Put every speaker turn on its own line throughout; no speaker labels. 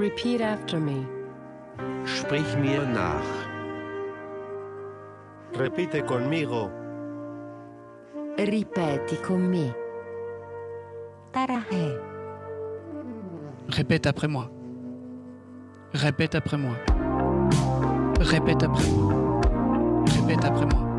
Repeat after me.
Sprich mir nach.
Repite conmigo.
Ripeti con me. Tarahe.
Répète après moi. Répète après moi. Répète après moi. Répète après moi.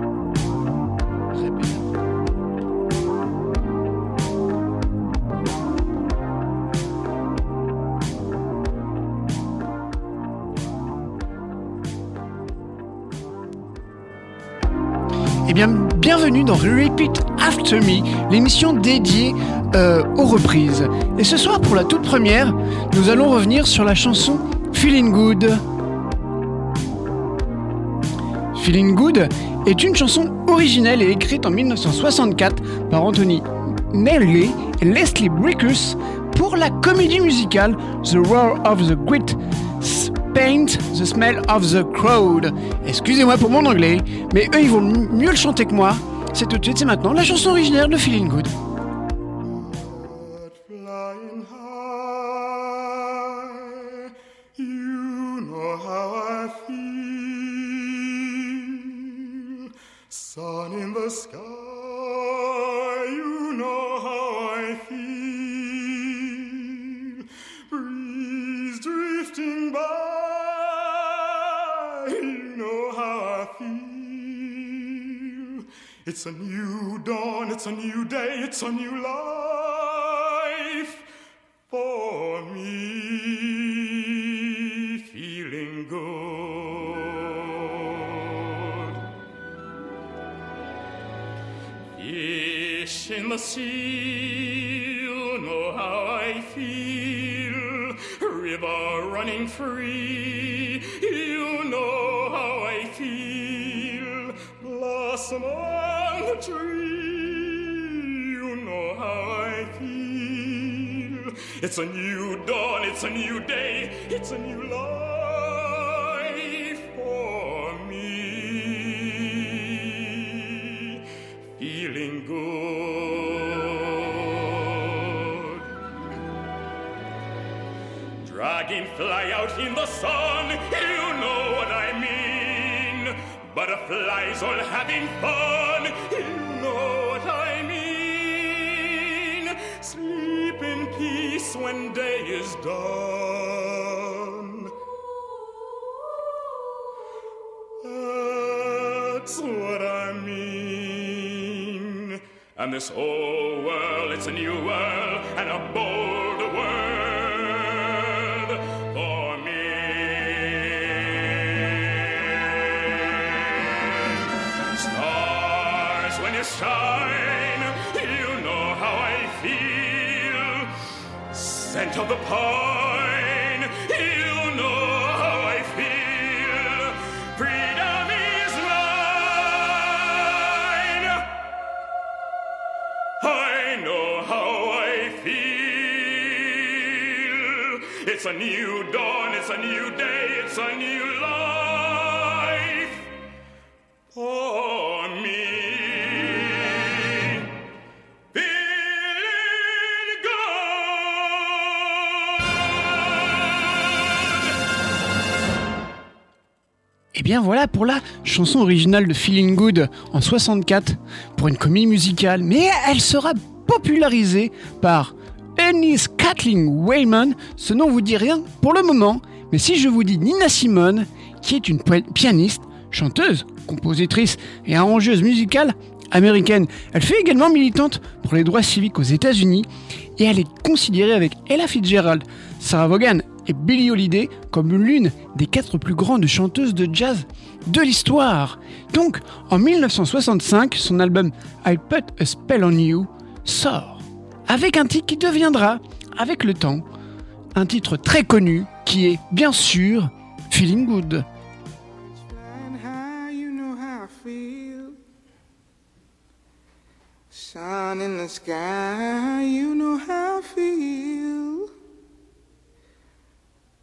Eh bien, bienvenue dans Repeat After Me, l'émission dédiée euh, aux reprises. Et ce soir, pour la toute première, nous allons revenir sur la chanson Feeling Good. Feeling Good est une chanson originelle et écrite en 1964 par Anthony Nelly et Leslie Brickus pour la comédie musicale The Roar of the Great The Smell of the Crowd. Excusez-moi pour mon anglais, mais eux ils vont mieux le chanter que moi. C'est tout de suite, c'est maintenant la chanson originaire de Feeling Good.
You know how I feel. It's a new dawn, it's a new day, it's a new life for me. Feeling good. Fish in the sea, you know how I feel. River running free, Blossom on the tree, you know how I feel. It's a new dawn, it's a new day, it's a new life Butterflies all having fun, you know what I mean. Sleep in peace when day is done. That's what I mean. And this whole world, it's a new world and a bolder Scent of the pine, you know how I feel. Freedom is mine. I know how I feel. It's a new dawn, it's a new day, it's a new life
voilà pour la chanson originale de Feeling Good en 64 pour une comédie musicale, mais elle sera popularisée par Ennis Kathleen Wayman. Ce nom vous dit rien pour le moment, mais si je vous dis Nina Simone, qui est une pi- pianiste, chanteuse, compositrice et arrangeuse musicale américaine, elle fut également militante pour les droits civiques aux États-Unis et elle est considérée avec Ella Fitzgerald, Sarah Vaughan et Billie Holiday comme l'une des quatre plus grandes chanteuses de jazz de l'histoire. Donc, en 1965, son album I Put a Spell on You sort, avec un titre qui deviendra, avec le temps, un titre très connu qui est bien sûr Feeling Good.
Sun in the sky, you.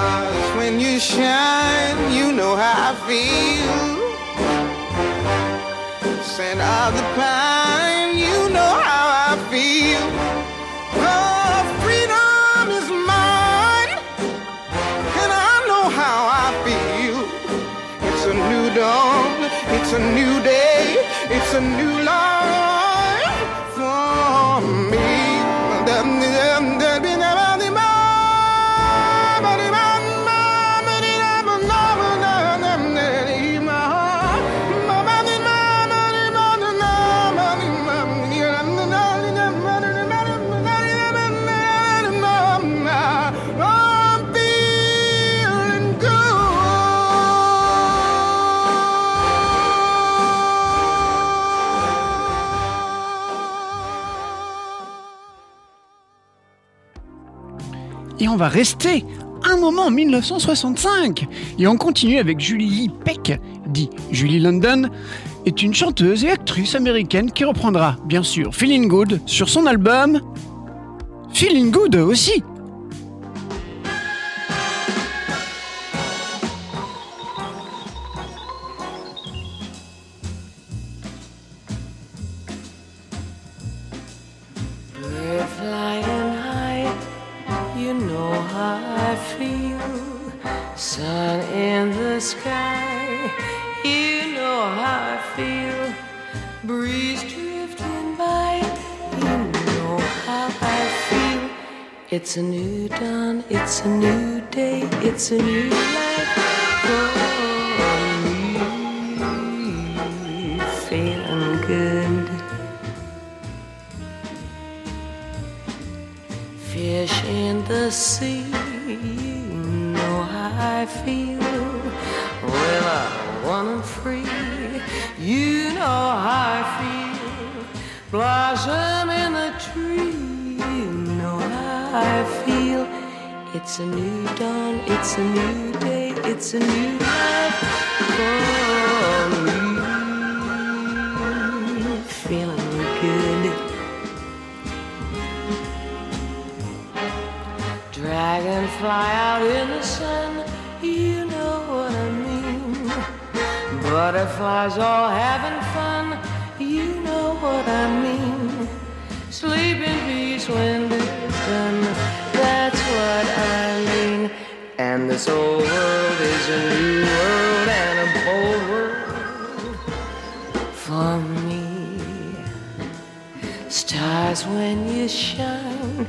Stars, when you shine, you know how I feel. Scent of the pine, you know how I feel.
Va rester un moment en 1965. Et on continue avec Julie Peck, dit Julie London, est une chanteuse et actrice américaine qui reprendra, bien sûr, Feeling Good sur son album Feeling Good aussi.
Dawn, it's a new day, it's a new life for me. Feeling good. Fish in the sea, you know how I feel. River running free, you know how I feel. Blossom in the tree, you know how I feel. It's a new dawn, it's a new day, it's a new life for me. Feeling good. Dragonfly out in the sun, you know what I mean. Butterflies all having fun, you know what I mean. Sleep in peace when this old world is a new world and a bold world for me. Stars when you shine,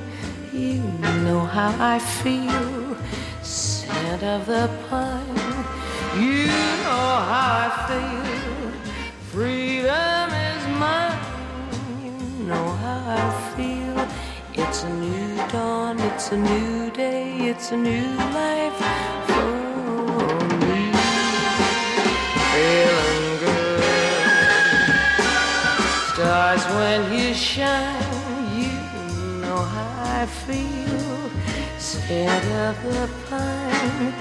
you know how I feel. Scent of the pine, you know how I feel. Freedom is mine, you know how I feel. It's a new dawn, it's a new day, it's a new life for me. Feeling good. Stars when you shine, you know how I feel.
scent of the pine.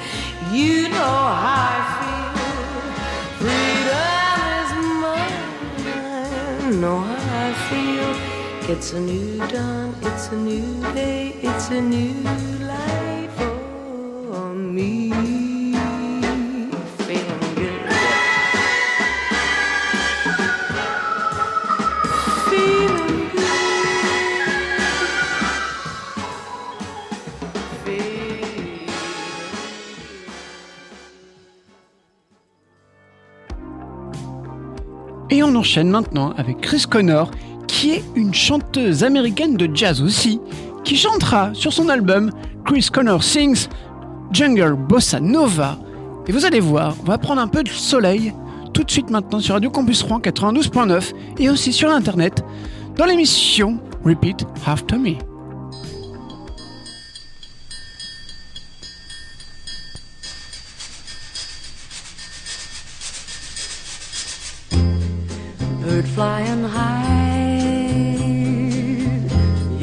You know how I feel. Freedom is mine. Know how I feel. It's a new dawn. It's a new day. It's a new life for me.
Et on enchaîne maintenant avec Chris Connor, qui est une chanteuse américaine de jazz aussi, qui chantera sur son album Chris Connor Sings Jungle Bossa Nova. Et vous allez voir, on va prendre un peu de soleil tout de suite maintenant sur Radio Campus Rouen 92.9 et aussi sur internet dans l'émission Repeat After Me.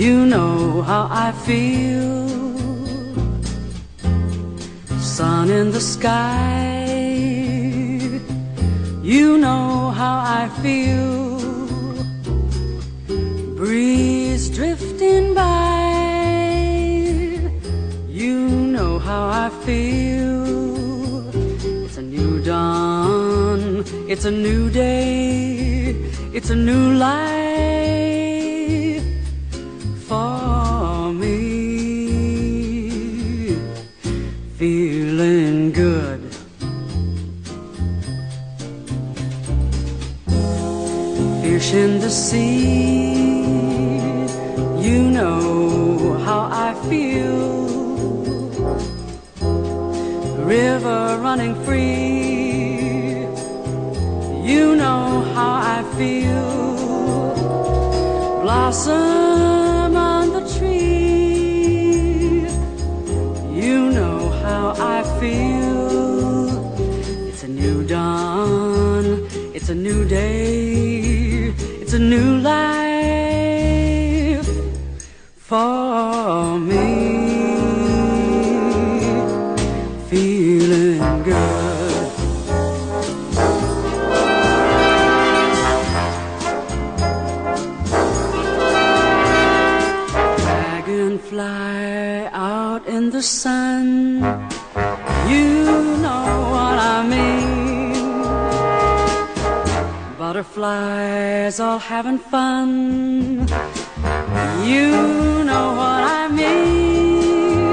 You know how I feel. Sun in the sky. You know how I feel. Breeze drifting by. You know how I feel. It's a new dawn. It's a new day. It's a new life Blossom Butterflies all having fun. You know what I mean.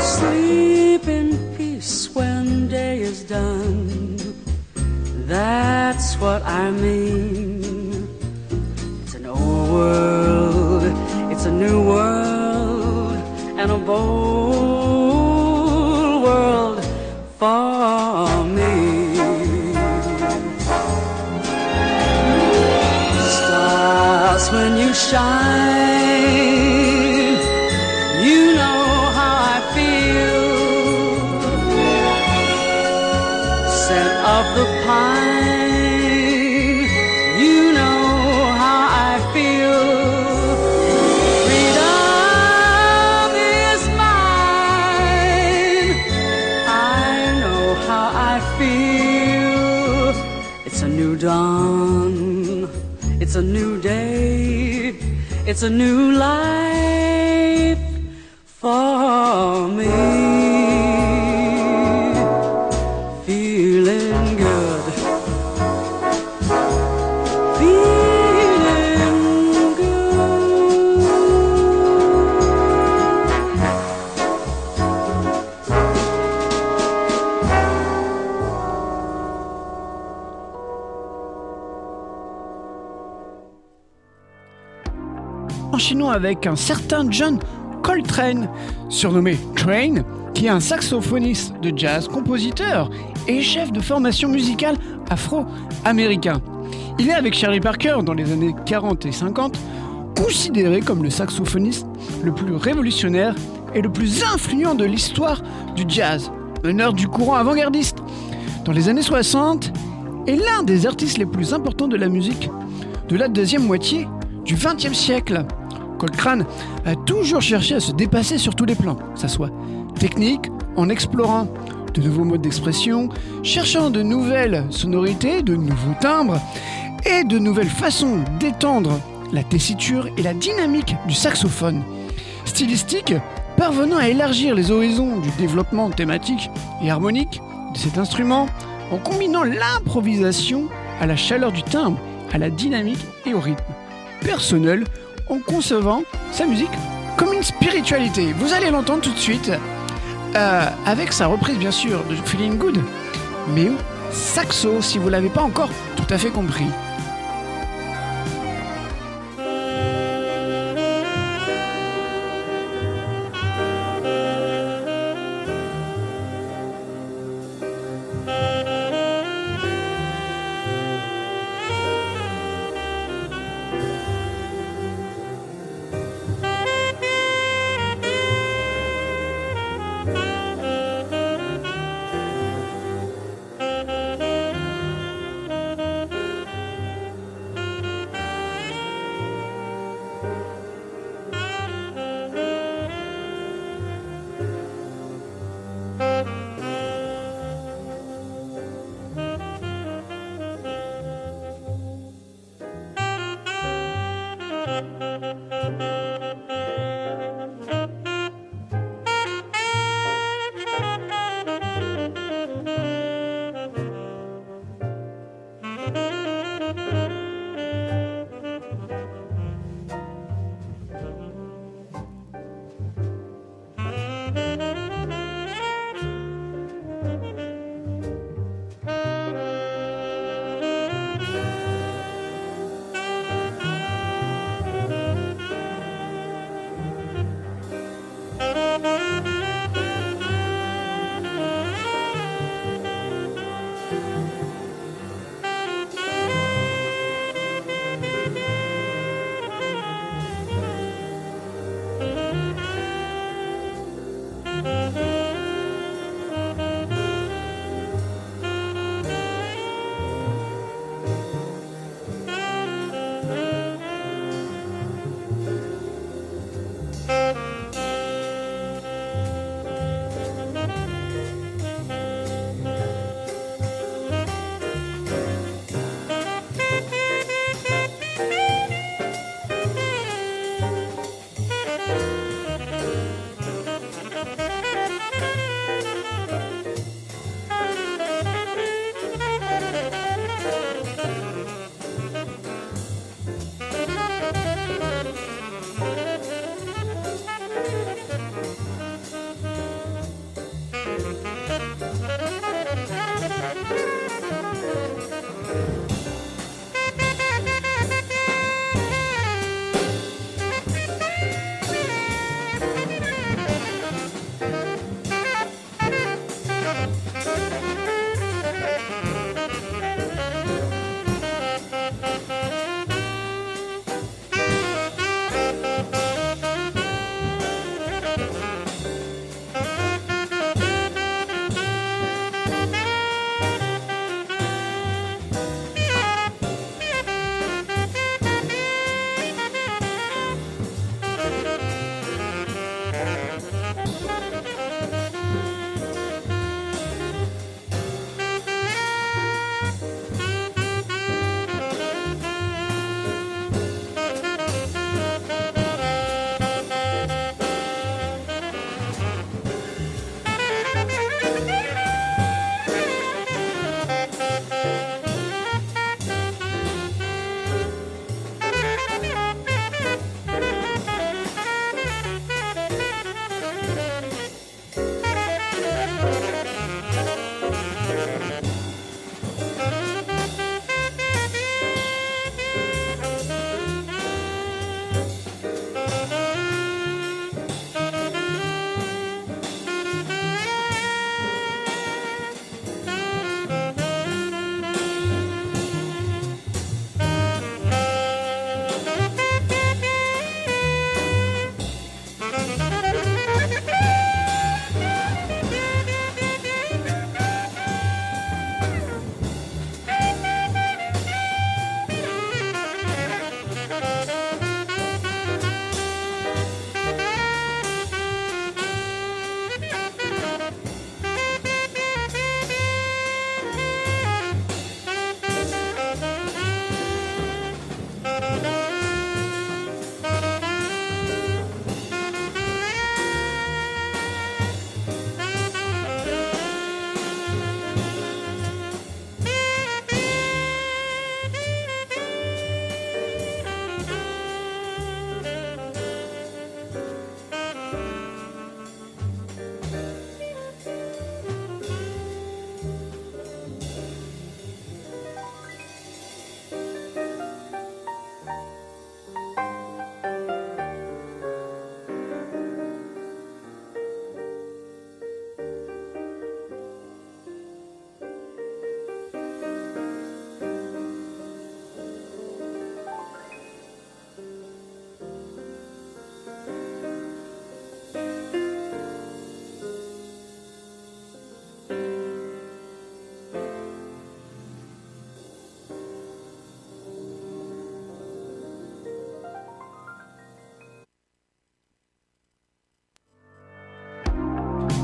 Sleep in peace when day is done. That's what I mean. It's an old world, it's a new world, and a bold
avec un certain John Coltrane, surnommé Train, qui est un saxophoniste de jazz, compositeur et chef de formation musicale afro-américain. Il est avec Charlie Parker dans les années 40 et 50 considéré comme le saxophoniste le plus révolutionnaire et le plus influent de l'histoire du jazz, meneur du courant avant-gardiste. Dans les années 60, est l'un des artistes les plus importants de la musique de la deuxième moitié du XXe siècle. Coltrane a toujours cherché à se dépasser sur tous les plans, que ça soit technique, en explorant de nouveaux modes d'expression, cherchant de nouvelles sonorités, de nouveaux timbres et de nouvelles façons d'étendre la tessiture et la dynamique du saxophone. Stylistique, parvenant à élargir les horizons du développement thématique et harmonique de cet instrument en combinant l'improvisation à la chaleur du timbre, à la dynamique et au rythme. Personnel, concevant sa musique comme une spiritualité. Vous allez l'entendre tout de suite euh, avec sa reprise bien sûr de Feeling Good, mais saxo si vous l'avez pas encore tout à fait compris.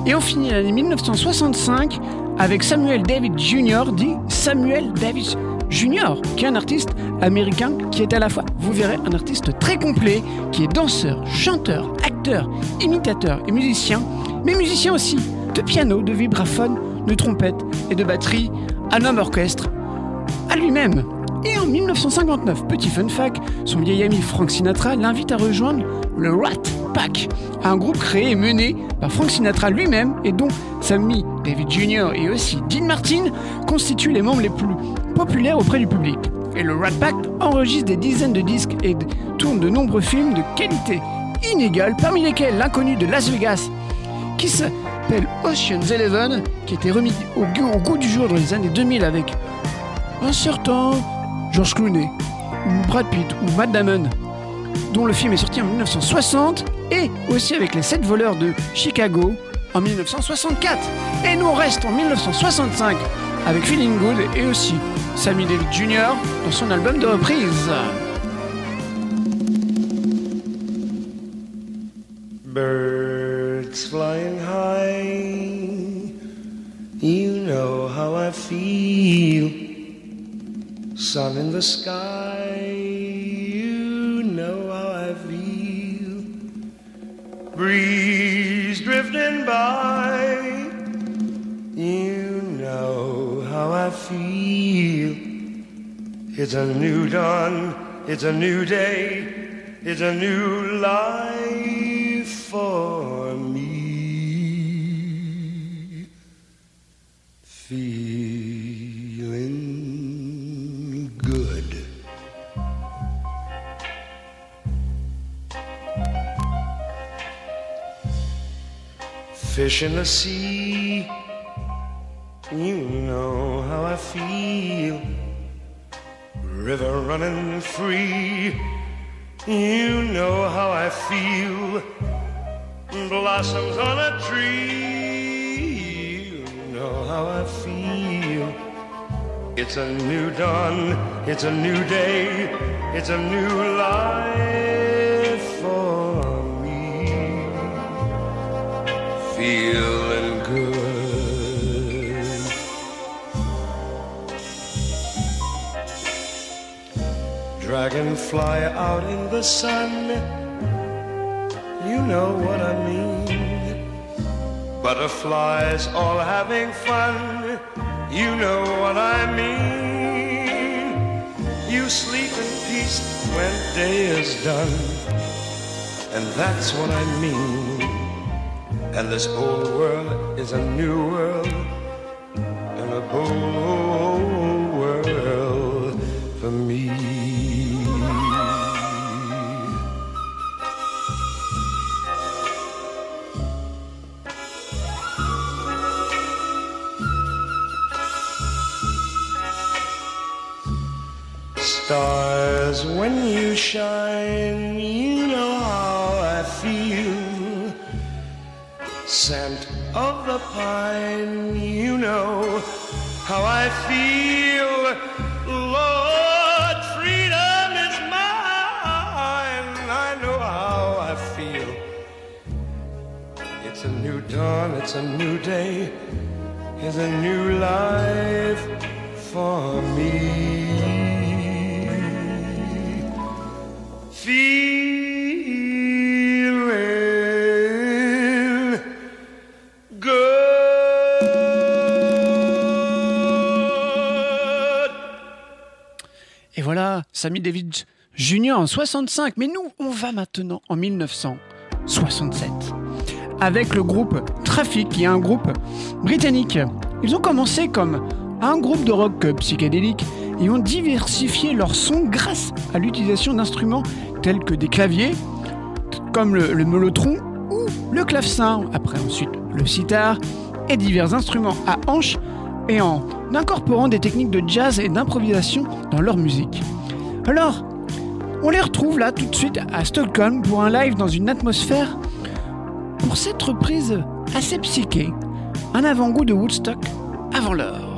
Et on finit l'année 1965 avec Samuel David Jr., dit Samuel Davis Jr., qui est un artiste américain qui est à la fois, vous verrez, un artiste très complet, qui est danseur, chanteur, acteur, imitateur et musicien, mais musicien aussi de piano, de vibraphone, de trompette et de batterie, un homme orchestre à lui-même. Et en 1959, petit fun fact, son vieil ami Frank Sinatra l'invite à rejoindre le Rat Pack, un groupe créé et mené par Frank Sinatra lui-même et dont Sammy David Jr. et aussi Dean Martin constituent les membres les plus populaires auprès du public. Et le Rat Pack enregistre des dizaines de disques et tourne de nombreux films de qualité inégale, parmi lesquels l'inconnu de Las Vegas, qui s'appelle Ocean's Eleven, qui était remis au, goût du jour dans les années 2000 avec un certain George Clooney, Brad Pitt, ou Matt Damon, dont le film est sorti en 1960, et aussi avec les 7 voleurs de Chicago en 1964. Et nous on reste en 1965 avec Feeling Good et aussi Sammy Davis Jr. dans son album de reprise.
Birds flying high, you know how I feel. Sun in the sky, you know how I feel. Breeze drifting by, you know how I feel. It's a new dawn, it's a new day, it's a new life for me. Feeling Fish in the sea, you know how I feel. River running free, you know how I feel. Blossoms on a tree, you know how I feel. It's a new dawn, it's a new day, it's a new life Feeling good. Dragonfly out in the sun, you know what I mean. Butterflies all having fun, you know what I mean. You sleep in peace when day is done, and that's what I mean. And this old world is a new world, it's a new day, it's a new life for me.
Et voilà, Sammy David Jr. en 65. Mais nous, on va maintenant en 1967 avec le groupe Traffic, qui est un groupe britannique. Ils ont commencé comme un groupe de rock psychédélique et ont diversifié leur son grâce à l'utilisation d'instruments tels que des claviers, comme le, le ou le clavecin, après ensuite le sitar et divers instruments à hanches et en incorporant des techniques de jazz et d'improvisation dans leur musique. Alors, on les retrouve là tout de suite à Stockholm pour un live dans une atmosphère pour cette reprise assez psyché, un avant-goût de Woodstock avant l'heure.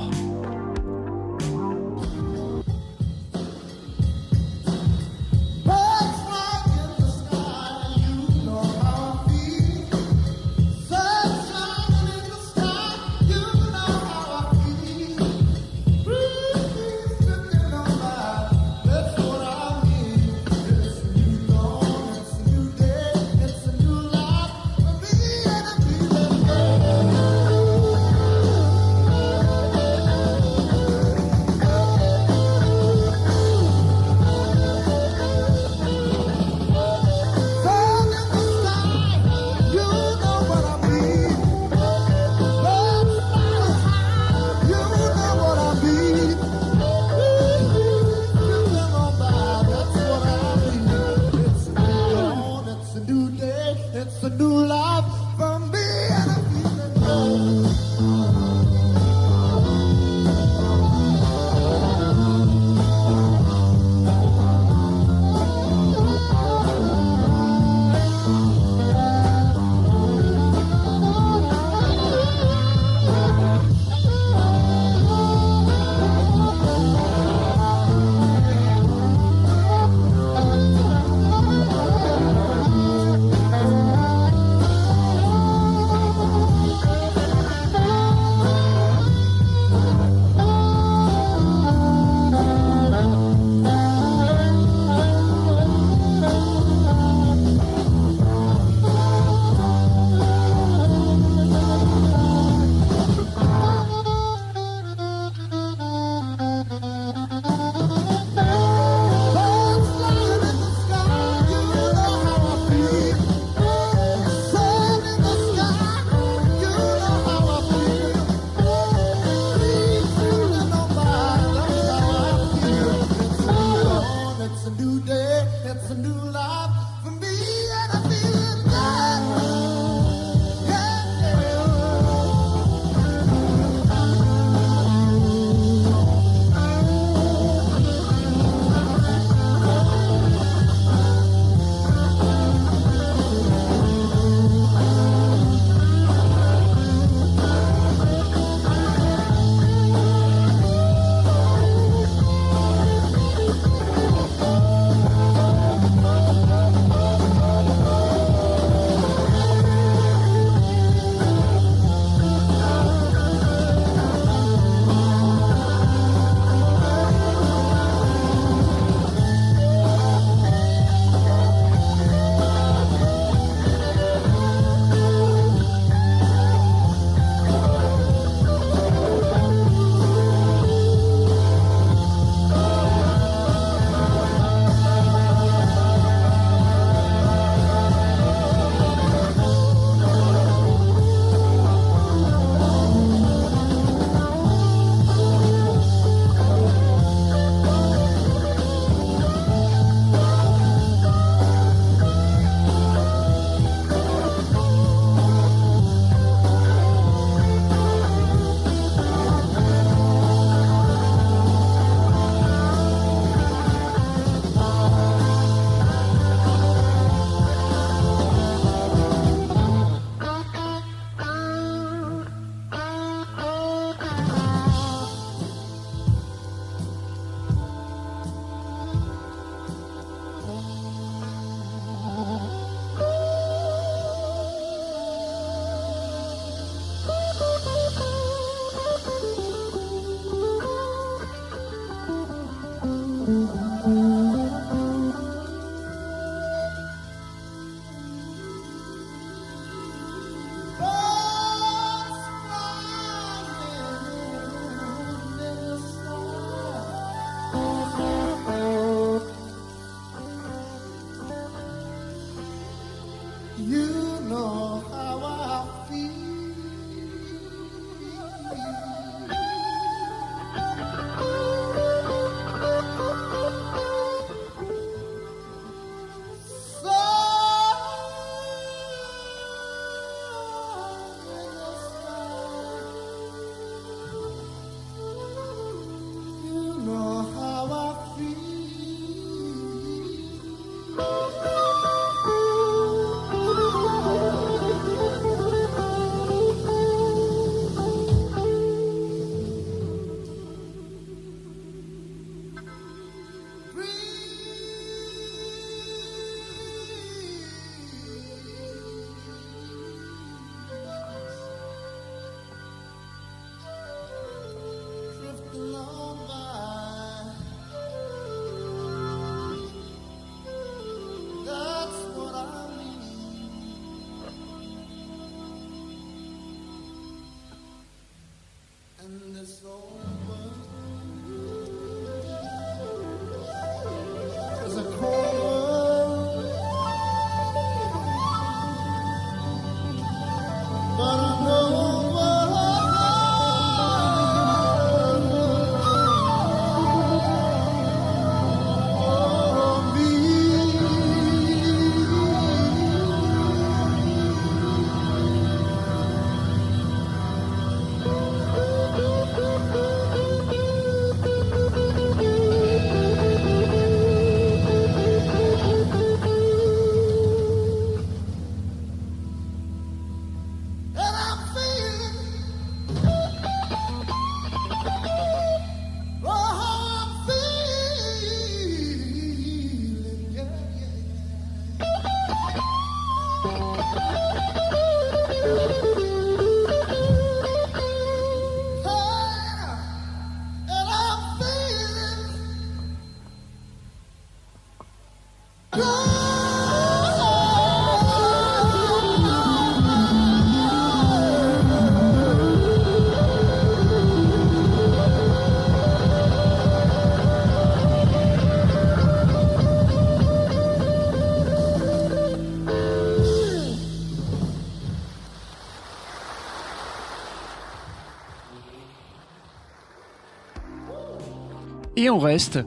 Et on reste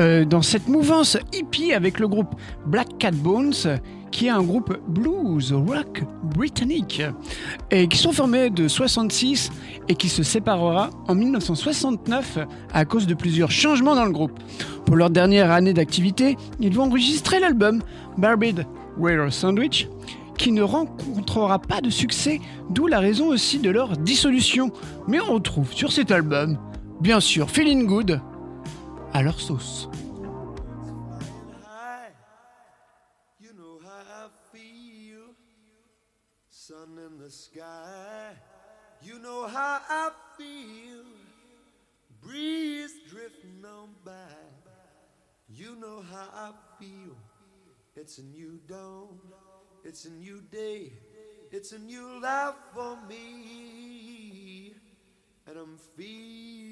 euh, dans cette mouvance hippie avec le groupe Black Cat Bones, qui est un groupe blues rock britannique, et qui sont formés de 66 et qui se séparera en 1969 à cause de plusieurs changements dans le groupe. Pour leur dernière année d'activité, ils vont enregistrer l'album Barbed Whale Sandwich, qui ne rencontrera pas de succès, d'où la raison aussi de leur dissolution. Mais on retrouve sur cet album, bien sûr, Feeling Good, à leur sauce.
You know how I feel. Sun in the sky. You know how I feel. Breeze drifting on by. You know how I feel. It's a new dawn. It's a new day. It's a new life for me. And I'm feeling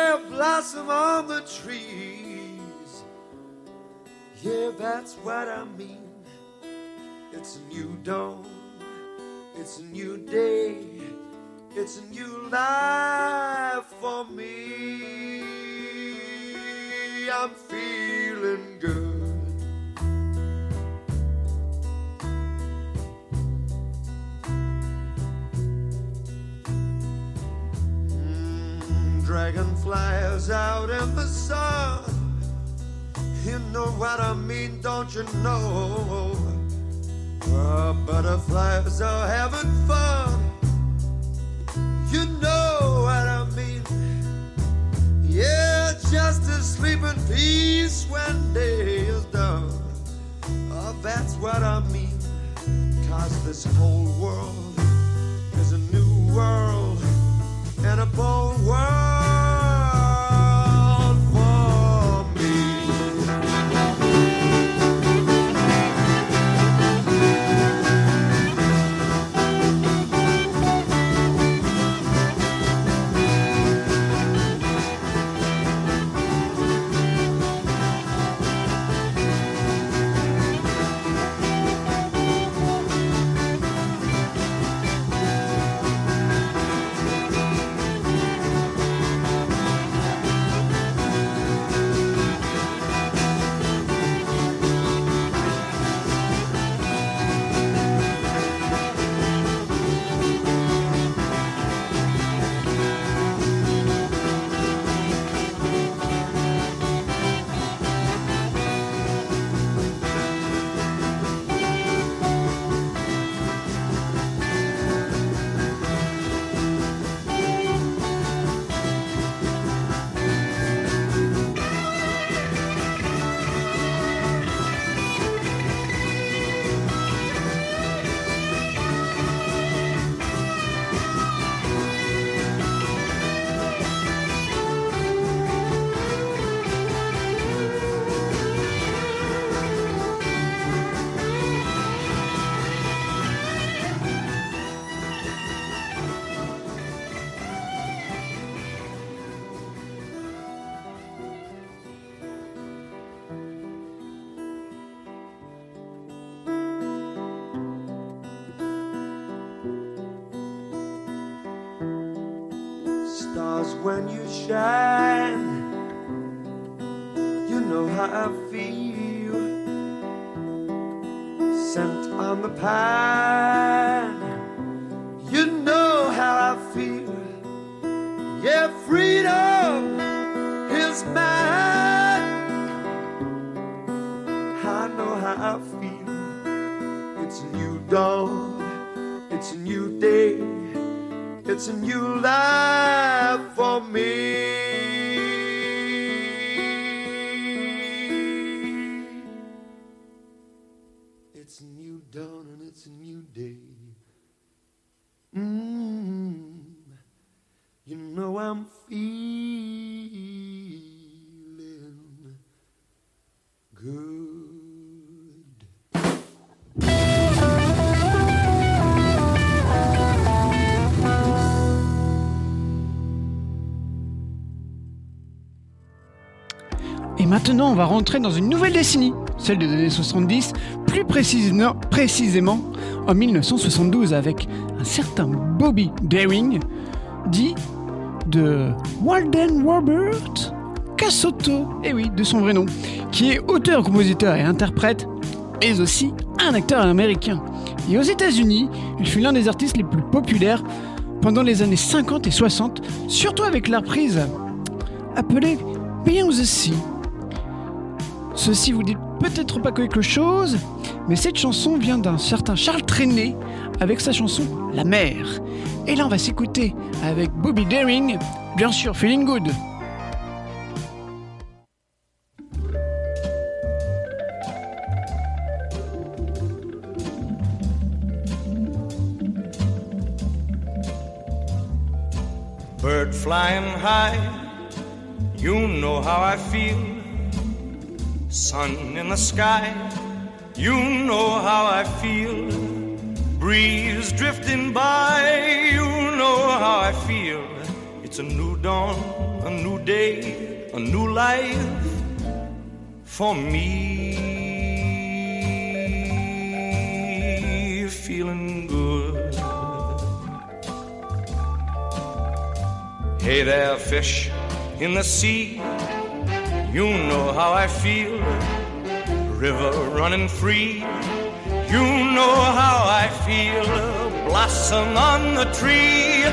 blossom on the trees. Yeah, that's what I mean. It's a new dawn. It's a new day. It's a new life for me. I'm feeling out in the sun. You know what I mean, don't you know? Uh, butterflies are having fun. You know what I mean. Yeah, just to sleep in peace when day is done. Uh, that's what I mean. Cause this whole world is a new world when you shine,
maintenant, on va rentrer dans une nouvelle décennie, celle des années 70, plus précisement, précisément en 1972 avec un certain Bobby Daring, dit de Walden Robert Casotto, et oui, de son vrai nom, qui est auteur, compositeur et interprète, mais aussi un acteur américain. Et aux États-Unis, il fut l'un des artistes les plus populaires pendant les années 50 et 60, surtout avec la reprise appelée Beyond the Sea. Ceci vous dit peut-être pas quelque chose, mais cette chanson vient d'un certain Charles Trenet avec sa chanson La mer. Et là, on va s'écouter avec Bobby Daring, bien sûr, Feeling Good.
Bird flying high, you know how I feel. Sun in the sky, you know how I feel. Breeze drifting by, you know how I feel. It's a new dawn, a new day, a new life for me. Feeling good. Hey there, fish in the sea. You know how I feel. River running free. You know how I feel. Blossom on the tree.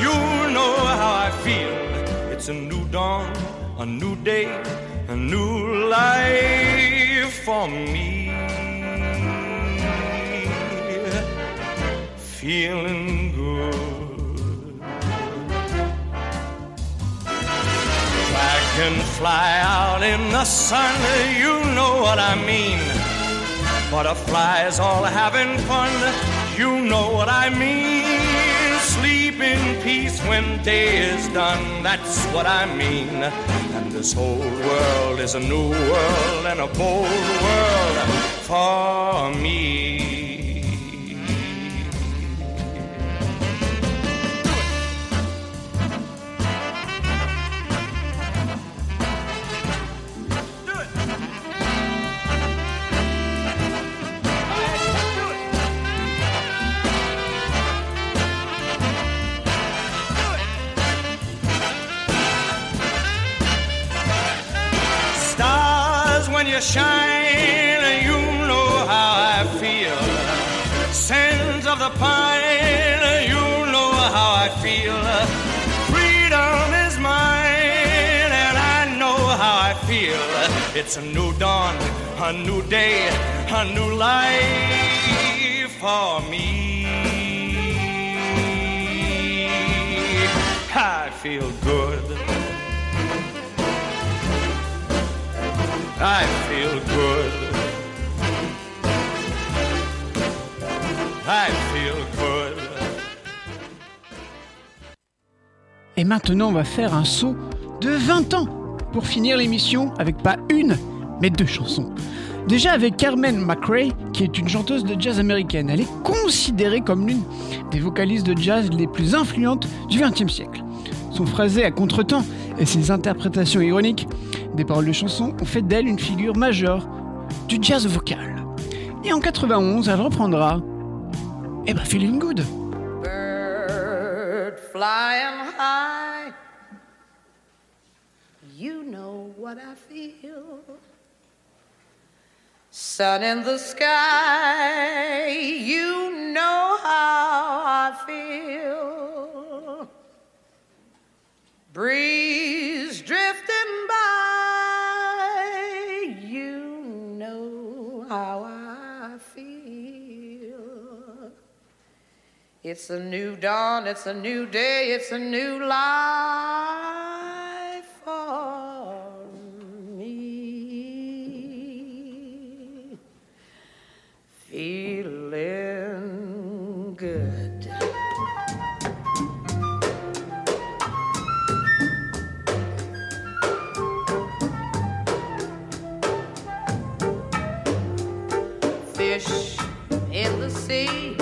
You know how I feel. It's a new dawn, a new day, a new life for me. Feeling good. Dragonfly out in the sun, you know what I mean. Butterflies all having fun. You know what I mean. Sleep in peace when day is done. That's what I mean. And this whole world is a new world and a bold world for me. Shine, you know how I feel. Sands of the pine, you know how I feel. Freedom is mine, and I know how I feel. It's a new dawn, a new day, a new life for me. I feel good. I feel good. I feel good.
Et maintenant, on va faire un saut de 20 ans pour finir l'émission avec pas une, mais deux chansons. Déjà avec Carmen McRae, qui est une chanteuse de jazz américaine. Elle est considérée comme l'une des vocalistes de jazz les plus influentes du XXe siècle. Son phrasé à contretemps et ses interprétations ironiques des paroles de chansons ont fait d'elle une figure majeure du jazz vocal. Et en 91, elle reprendra Eh ben Feeling Good.
Bird flying high, you know what I feel. Sun in the sky, you know how I feel. Breeze drifting by, It's a new dawn, it's a new day, it's a new life for me. Feeling good. Fish in the sea.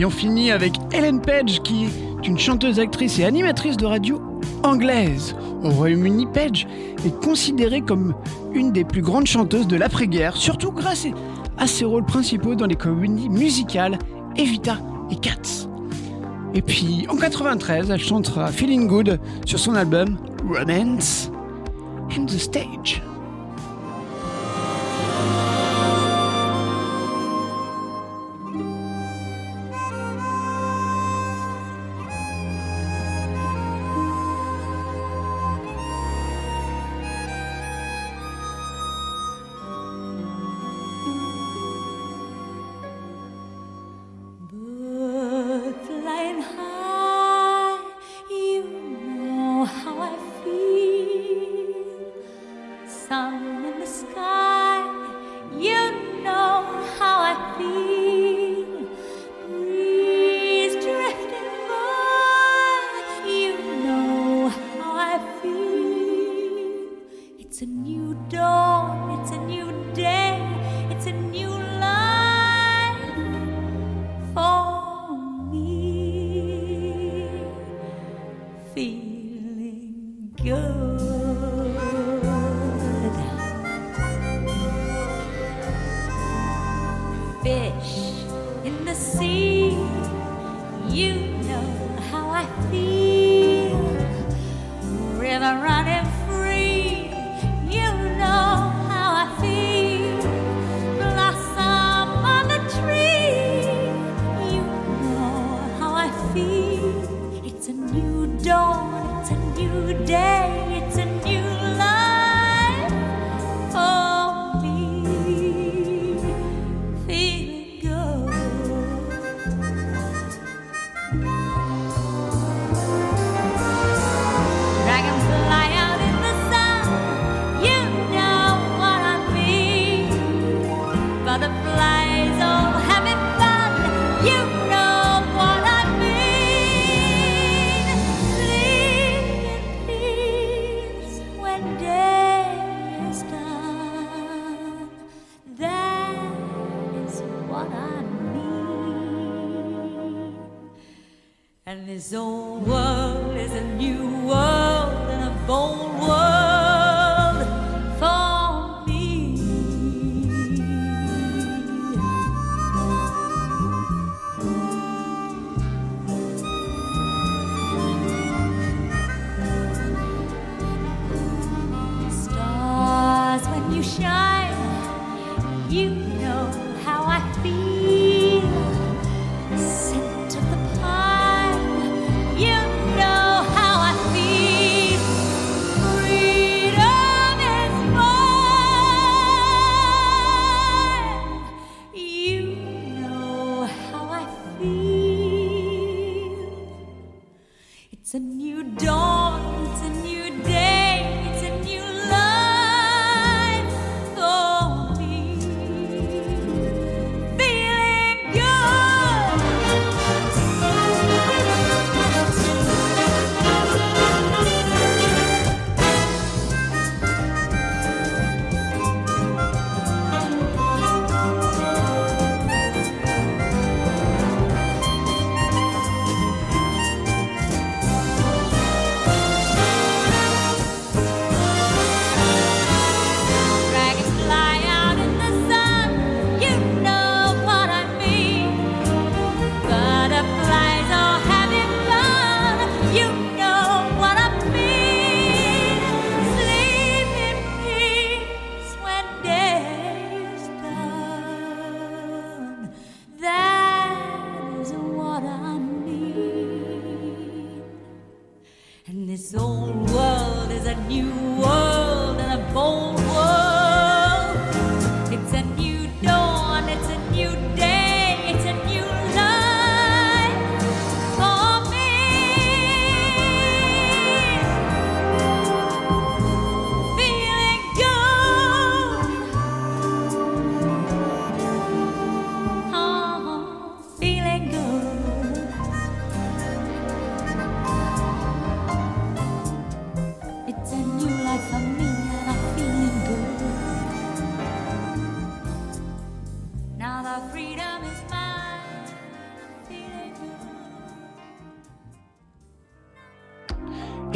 Et on finit avec Ellen Page, qui est une chanteuse, actrice et animatrice de radio anglaise. Au Royaume-Uni, Page est considérée comme une des plus grandes chanteuses de l'après-guerre, surtout grâce à ses rôles principaux dans les comédies musicales Evita et Cats. Et puis en 93, elle chantera Feeling Good sur son album Romance and the Stage.
you. maison.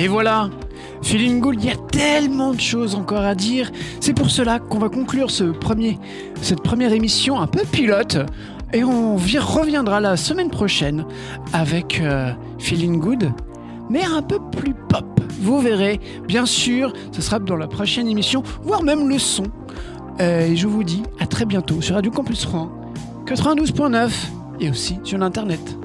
Et voilà Feeling Good, il y a tellement de choses encore à dire. C'est pour cela qu'on va conclure cette première émission un peu pilote. Et on reviendra la semaine prochaine avec euh, Feeling Good, mais un peu plus pop. Vous verrez, bien sûr, ce sera dans la prochaine émission, voire même le son. Euh, et je vous dis à très bientôt sur Radio Campus Rouen 92.9 et aussi sur l'internet.